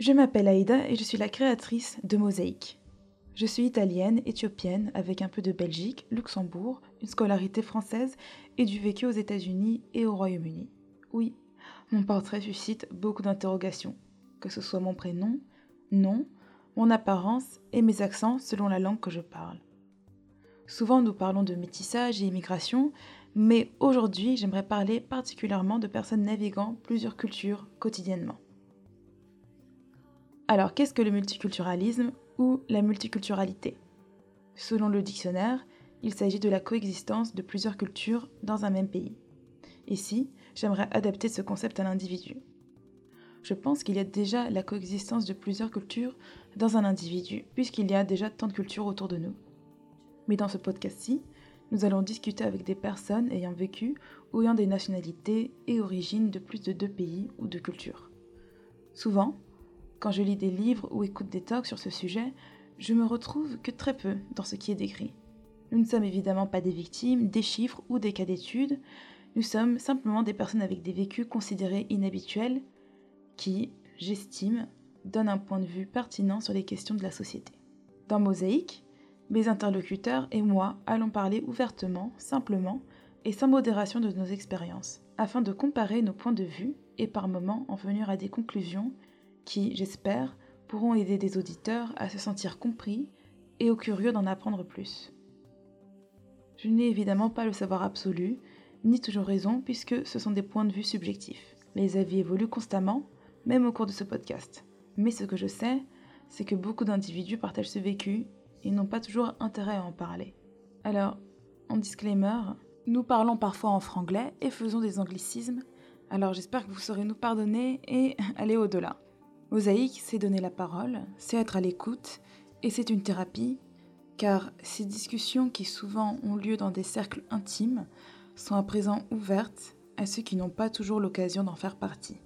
Je m'appelle Aïda et je suis la créatrice de Mosaïque. Je suis italienne, éthiopienne, avec un peu de Belgique, Luxembourg, une scolarité française et du vécu aux États-Unis et au Royaume-Uni. Oui, mon portrait suscite beaucoup d'interrogations, que ce soit mon prénom, nom, mon apparence et mes accents selon la langue que je parle. Souvent nous parlons de métissage et immigration, mais aujourd'hui j'aimerais parler particulièrement de personnes naviguant plusieurs cultures quotidiennement. Alors, qu'est-ce que le multiculturalisme ou la multiculturalité? Selon le dictionnaire, il s'agit de la coexistence de plusieurs cultures dans un même pays. Ici, j'aimerais adapter ce concept à l'individu. Je pense qu'il y a déjà la coexistence de plusieurs cultures dans un individu, puisqu'il y a déjà tant de cultures autour de nous. Mais dans ce podcast-ci, nous allons discuter avec des personnes ayant vécu ou ayant des nationalités et origines de plus de deux pays ou de cultures. Souvent, quand je lis des livres ou écoute des talks sur ce sujet, je me retrouve que très peu dans ce qui est décrit. Nous ne sommes évidemment pas des victimes, des chiffres ou des cas d'études, nous sommes simplement des personnes avec des vécus considérés inhabituels qui, j'estime, donnent un point de vue pertinent sur les questions de la société. Dans Mosaïque, mes interlocuteurs et moi allons parler ouvertement, simplement et sans modération de nos expériences, afin de comparer nos points de vue et par moments en venir à des conclusions qui, j'espère, pourront aider des auditeurs à se sentir compris et aux curieux d'en apprendre plus. Je n'ai évidemment pas le savoir absolu, ni toujours raison, puisque ce sont des points de vue subjectifs. Les avis évoluent constamment, même au cours de ce podcast. Mais ce que je sais, c'est que beaucoup d'individus partagent ce vécu et n'ont pas toujours intérêt à en parler. Alors, en disclaimer, nous parlons parfois en franglais et faisons des anglicismes, alors j'espère que vous saurez nous pardonner et aller au-delà. Mosaïque, c'est donner la parole, c'est être à l'écoute, et c'est une thérapie, car ces discussions qui souvent ont lieu dans des cercles intimes sont à présent ouvertes à ceux qui n'ont pas toujours l'occasion d'en faire partie.